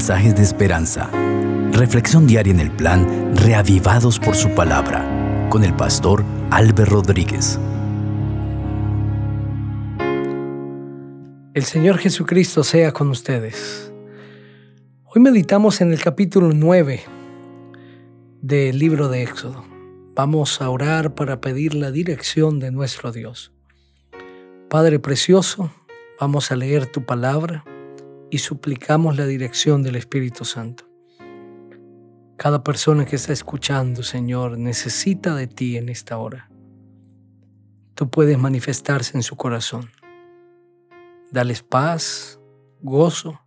mensajes de esperanza. Reflexión diaria en el plan Reavivados por su palabra con el pastor Álvaro Rodríguez. El Señor Jesucristo sea con ustedes. Hoy meditamos en el capítulo 9 del libro de Éxodo. Vamos a orar para pedir la dirección de nuestro Dios. Padre precioso, vamos a leer tu palabra y suplicamos la dirección del Espíritu Santo. Cada persona que está escuchando, Señor, necesita de ti en esta hora. Tú puedes manifestarse en su corazón. Dales paz, gozo,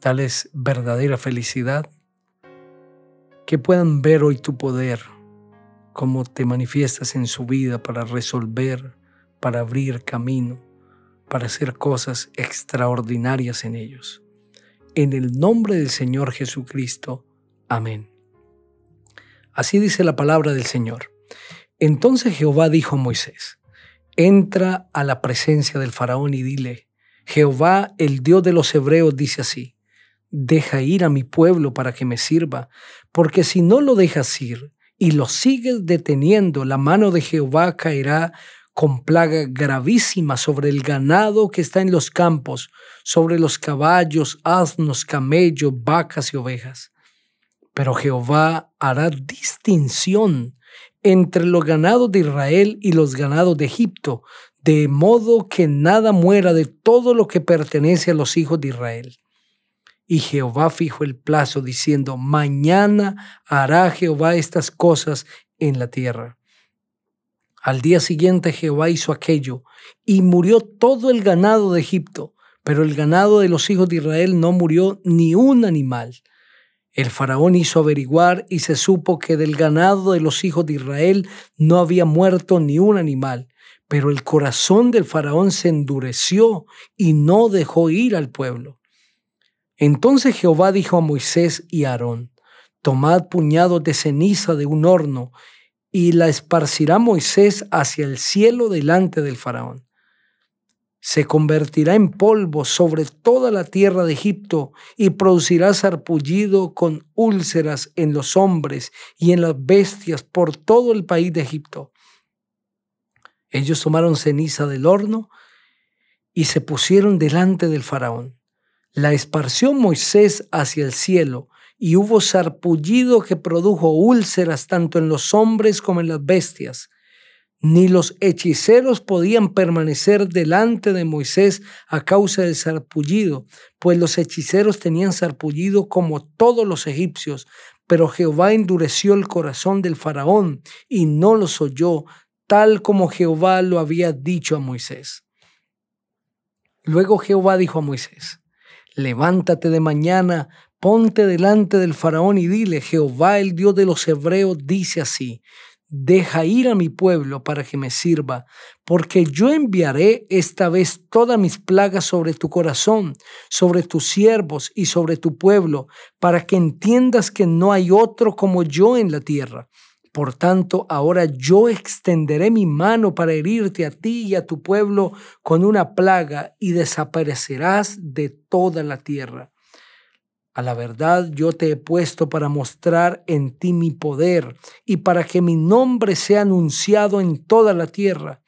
dales verdadera felicidad. Que puedan ver hoy tu poder, cómo te manifiestas en su vida para resolver, para abrir camino para hacer cosas extraordinarias en ellos. En el nombre del Señor Jesucristo. Amén. Así dice la palabra del Señor. Entonces Jehová dijo a Moisés, entra a la presencia del faraón y dile, Jehová, el Dios de los hebreos, dice así, deja ir a mi pueblo para que me sirva, porque si no lo dejas ir y lo sigues deteniendo, la mano de Jehová caerá con plaga gravísima sobre el ganado que está en los campos, sobre los caballos, asnos, camellos, vacas y ovejas. Pero Jehová hará distinción entre los ganados de Israel y los ganados de Egipto, de modo que nada muera de todo lo que pertenece a los hijos de Israel. Y Jehová fijó el plazo diciendo, mañana hará Jehová estas cosas en la tierra. Al día siguiente Jehová hizo aquello, y murió todo el ganado de Egipto, pero el ganado de los hijos de Israel no murió ni un animal. El faraón hizo averiguar y se supo que del ganado de los hijos de Israel no había muerto ni un animal, pero el corazón del faraón se endureció y no dejó ir al pueblo. Entonces Jehová dijo a Moisés y a Aarón, Tomad puñados de ceniza de un horno y la esparcirá Moisés hacia el cielo delante del faraón. Se convertirá en polvo sobre toda la tierra de Egipto y producirá sarpullido con úlceras en los hombres y en las bestias por todo el país de Egipto. Ellos tomaron ceniza del horno y se pusieron delante del faraón. La esparció Moisés hacia el cielo y hubo sarpullido que produjo úlceras tanto en los hombres como en las bestias. Ni los hechiceros podían permanecer delante de Moisés a causa del sarpullido, pues los hechiceros tenían sarpullido como todos los egipcios, pero Jehová endureció el corazón del faraón y no los oyó, tal como Jehová lo había dicho a Moisés. Luego Jehová dijo a Moisés, levántate de mañana, Ponte delante del faraón y dile, Jehová el Dios de los hebreos dice así, deja ir a mi pueblo para que me sirva, porque yo enviaré esta vez todas mis plagas sobre tu corazón, sobre tus siervos y sobre tu pueblo, para que entiendas que no hay otro como yo en la tierra. Por tanto, ahora yo extenderé mi mano para herirte a ti y a tu pueblo con una plaga y desaparecerás de toda la tierra. A la verdad yo te he puesto para mostrar en ti mi poder y para que mi nombre sea anunciado en toda la tierra.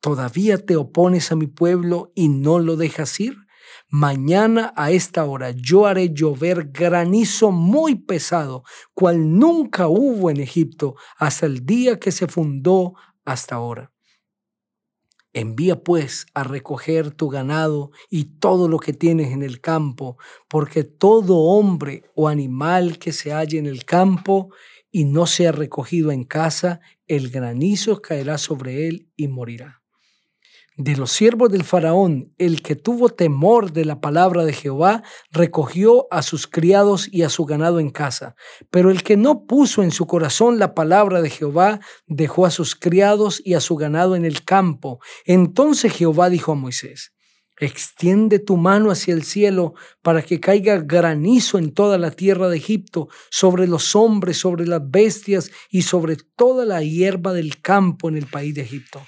¿Todavía te opones a mi pueblo y no lo dejas ir? Mañana a esta hora yo haré llover granizo muy pesado, cual nunca hubo en Egipto hasta el día que se fundó hasta ahora. Envía pues a recoger tu ganado y todo lo que tienes en el campo, porque todo hombre o animal que se halle en el campo y no sea recogido en casa, el granizo caerá sobre él y morirá de los siervos del faraón, el que tuvo temor de la palabra de Jehová, recogió a sus criados y a su ganado en casa. Pero el que no puso en su corazón la palabra de Jehová, dejó a sus criados y a su ganado en el campo. Entonces Jehová dijo a Moisés, Extiende tu mano hacia el cielo para que caiga granizo en toda la tierra de Egipto, sobre los hombres, sobre las bestias y sobre toda la hierba del campo en el país de Egipto.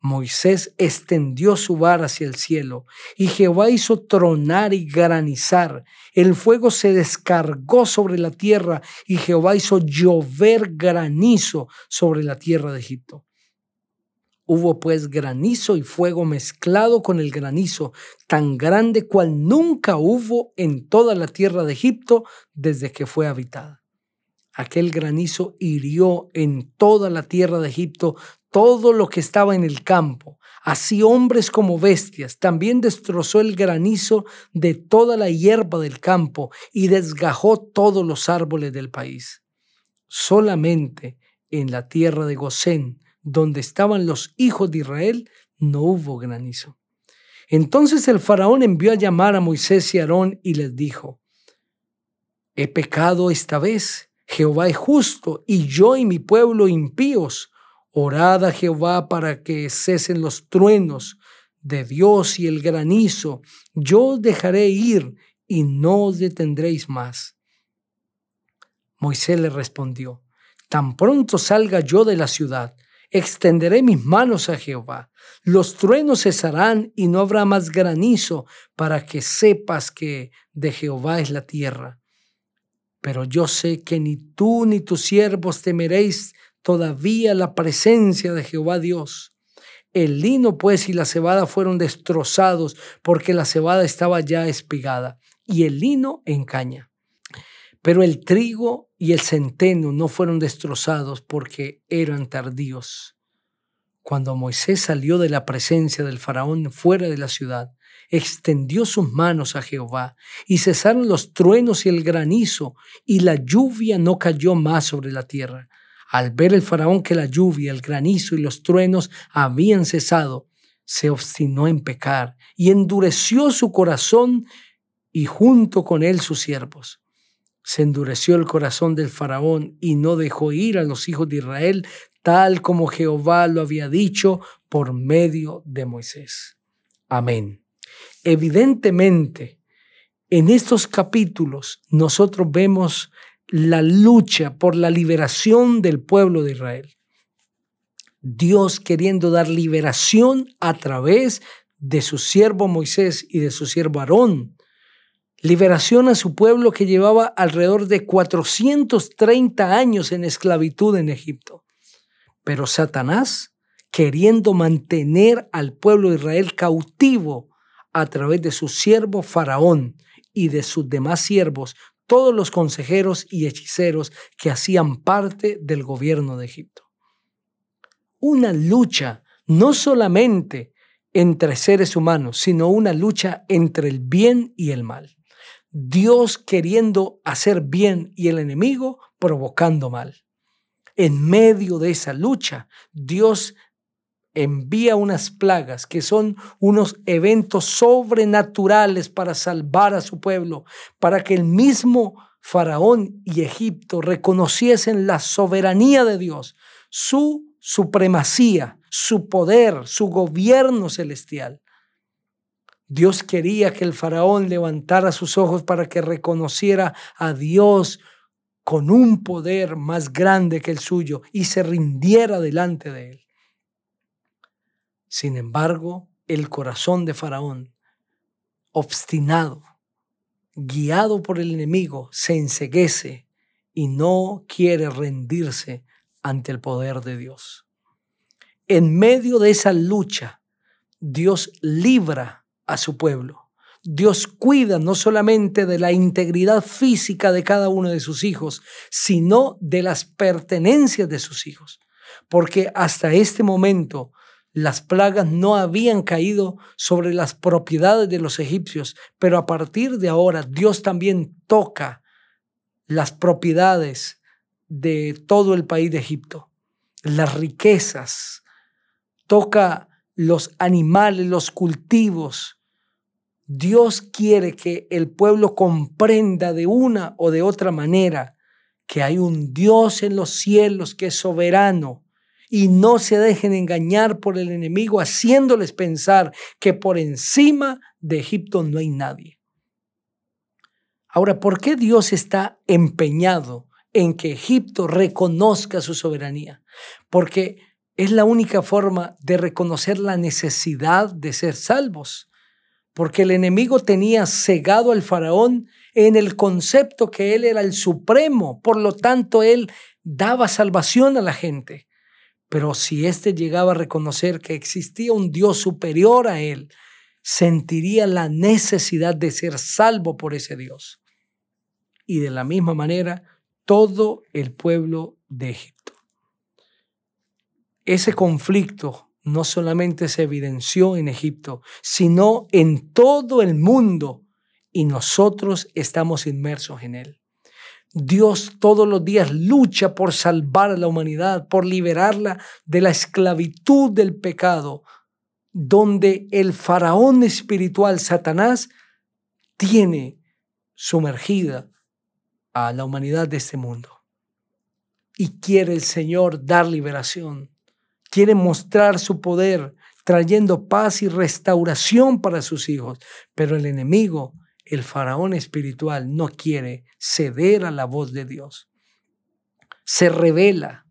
Moisés extendió su vara hacia el cielo, y Jehová hizo tronar y granizar. El fuego se descargó sobre la tierra, y Jehová hizo llover granizo sobre la tierra de Egipto. Hubo pues granizo y fuego mezclado con el granizo, tan grande cual nunca hubo en toda la tierra de Egipto desde que fue habitada. Aquel granizo hirió en toda la tierra de Egipto todo lo que estaba en el campo, así hombres como bestias. También destrozó el granizo de toda la hierba del campo y desgajó todos los árboles del país. Solamente en la tierra de Gosén, donde estaban los hijos de Israel, no hubo granizo. Entonces el faraón envió a llamar a Moisés y Aarón y les dijo, He pecado esta vez, Jehová es justo, y yo y mi pueblo impíos Orad a Jehová para que cesen los truenos de Dios y el granizo. Yo os dejaré ir y no os detendréis más. Moisés le respondió, Tan pronto salga yo de la ciudad, extenderé mis manos a Jehová. Los truenos cesarán y no habrá más granizo para que sepas que de Jehová es la tierra. Pero yo sé que ni tú ni tus siervos temeréis todavía la presencia de Jehová Dios. El lino pues y la cebada fueron destrozados porque la cebada estaba ya espigada y el lino en caña. Pero el trigo y el centeno no fueron destrozados porque eran tardíos. Cuando Moisés salió de la presencia del faraón fuera de la ciudad, extendió sus manos a Jehová, y cesaron los truenos y el granizo, y la lluvia no cayó más sobre la tierra. Al ver el faraón que la lluvia, el granizo y los truenos habían cesado, se obstinó en pecar y endureció su corazón y junto con él sus siervos. Se endureció el corazón del faraón y no dejó ir a los hijos de Israel tal como Jehová lo había dicho por medio de Moisés. Amén. Evidentemente, en estos capítulos nosotros vemos la lucha por la liberación del pueblo de Israel. Dios queriendo dar liberación a través de su siervo Moisés y de su siervo Aarón. Liberación a su pueblo que llevaba alrededor de 430 años en esclavitud en Egipto. Pero Satanás, queriendo mantener al pueblo de Israel cautivo a través de su siervo Faraón y de sus demás siervos, todos los consejeros y hechiceros que hacían parte del gobierno de Egipto. Una lucha no solamente entre seres humanos, sino una lucha entre el bien y el mal. Dios queriendo hacer bien y el enemigo provocando mal. En medio de esa lucha, Dios envía unas plagas que son unos eventos sobrenaturales para salvar a su pueblo, para que el mismo Faraón y Egipto reconociesen la soberanía de Dios, su supremacía, su poder, su gobierno celestial. Dios quería que el faraón levantara sus ojos para que reconociera a Dios con un poder más grande que el suyo y se rindiera delante de él. Sin embargo, el corazón de Faraón, obstinado, guiado por el enemigo, se enseguece y no quiere rendirse ante el poder de Dios. En medio de esa lucha, Dios libra a su pueblo. Dios cuida no solamente de la integridad física de cada uno de sus hijos, sino de las pertenencias de sus hijos. Porque hasta este momento las plagas no habían caído sobre las propiedades de los egipcios, pero a partir de ahora Dios también toca las propiedades de todo el país de Egipto, las riquezas, toca los animales, los cultivos. Dios quiere que el pueblo comprenda de una o de otra manera que hay un Dios en los cielos que es soberano, y no se dejen engañar por el enemigo haciéndoles pensar que por encima de Egipto no hay nadie. Ahora, ¿por qué Dios está empeñado en que Egipto reconozca su soberanía? Porque es la única forma de reconocer la necesidad de ser salvos, porque el enemigo tenía cegado al faraón en el concepto que él era el supremo, por lo tanto él daba salvación a la gente. Pero si éste llegaba a reconocer que existía un Dios superior a él, sentiría la necesidad de ser salvo por ese Dios. Y de la misma manera, todo el pueblo de Egipto. Ese conflicto no solamente se evidenció en Egipto, sino en todo el mundo y nosotros estamos inmersos en él. Dios todos los días lucha por salvar a la humanidad, por liberarla de la esclavitud del pecado, donde el faraón espiritual Satanás tiene sumergida a la humanidad de este mundo. Y quiere el Señor dar liberación, quiere mostrar su poder, trayendo paz y restauración para sus hijos, pero el enemigo el faraón espiritual no quiere ceder a la voz de Dios. Se revela,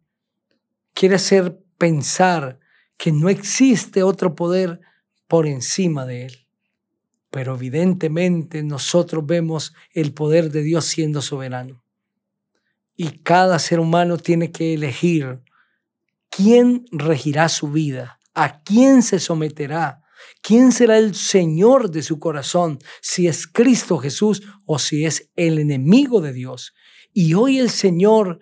quiere hacer pensar que no existe otro poder por encima de él. Pero evidentemente nosotros vemos el poder de Dios siendo soberano. Y cada ser humano tiene que elegir quién regirá su vida, a quién se someterá, ¿Quién será el Señor de su corazón? Si es Cristo Jesús o si es el enemigo de Dios. Y hoy el Señor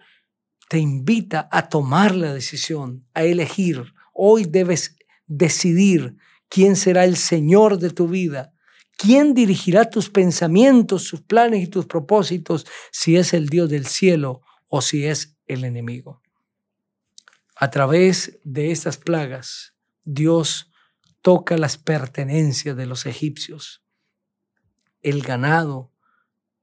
te invita a tomar la decisión, a elegir. Hoy debes decidir quién será el Señor de tu vida. ¿Quién dirigirá tus pensamientos, tus planes y tus propósitos si es el Dios del cielo o si es el enemigo? A través de estas plagas, Dios toca las pertenencias de los egipcios, el ganado,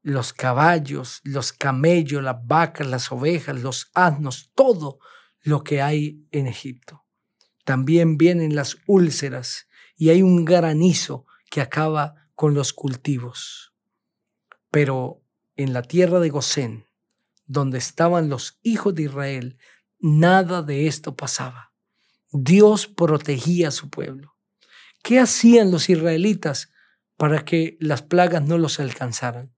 los caballos, los camellos, las vacas, las ovejas, los asnos, todo lo que hay en Egipto. También vienen las úlceras y hay un granizo que acaba con los cultivos. Pero en la tierra de Gosén, donde estaban los hijos de Israel, nada de esto pasaba. Dios protegía a su pueblo. ¿Qué hacían los israelitas para que las plagas no los alcanzaran?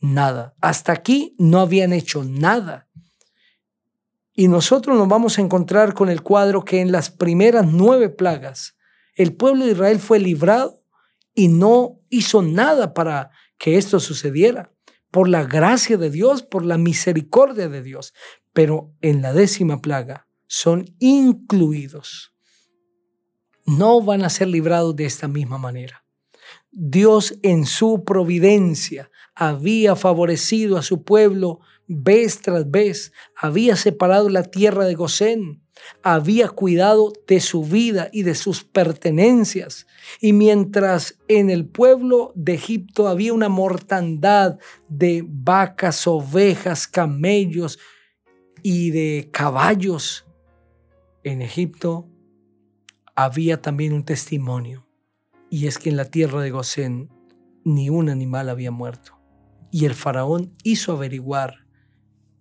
Nada. Hasta aquí no habían hecho nada. Y nosotros nos vamos a encontrar con el cuadro que en las primeras nueve plagas el pueblo de Israel fue librado y no hizo nada para que esto sucediera, por la gracia de Dios, por la misericordia de Dios. Pero en la décima plaga son incluidos no van a ser librados de esta misma manera. Dios en su providencia había favorecido a su pueblo vez tras vez, había separado la tierra de Gosén, había cuidado de su vida y de sus pertenencias. Y mientras en el pueblo de Egipto había una mortandad de vacas, ovejas, camellos y de caballos, en Egipto había también un testimonio, y es que en la tierra de Gosén ni un animal había muerto. Y el faraón hizo averiguar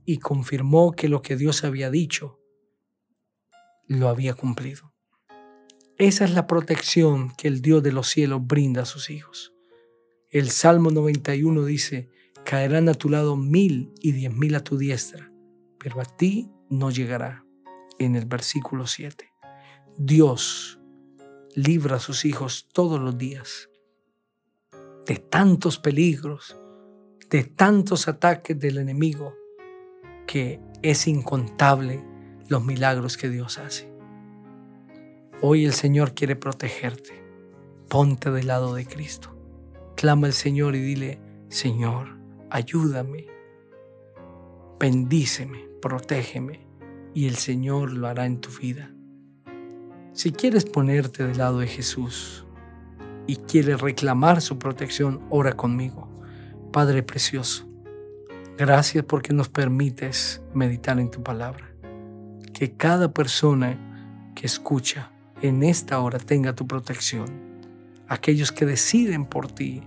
y confirmó que lo que Dios había dicho lo había cumplido. Esa es la protección que el Dios de los cielos brinda a sus hijos. El Salmo 91 dice, caerán a tu lado mil y diez mil a tu diestra, pero a ti no llegará. En el versículo 7. Dios libra a sus hijos todos los días de tantos peligros, de tantos ataques del enemigo, que es incontable los milagros que Dios hace. Hoy el Señor quiere protegerte. Ponte del lado de Cristo. Clama al Señor y dile, Señor, ayúdame, bendíceme, protégeme, y el Señor lo hará en tu vida. Si quieres ponerte del lado de Jesús y quieres reclamar su protección, ora conmigo. Padre precioso, gracias porque nos permites meditar en tu palabra. Que cada persona que escucha en esta hora tenga tu protección. Aquellos que deciden por ti,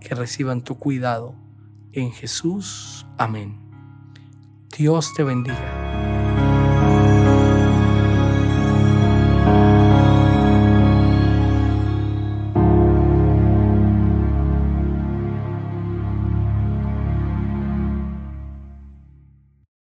que reciban tu cuidado. En Jesús, amén. Dios te bendiga.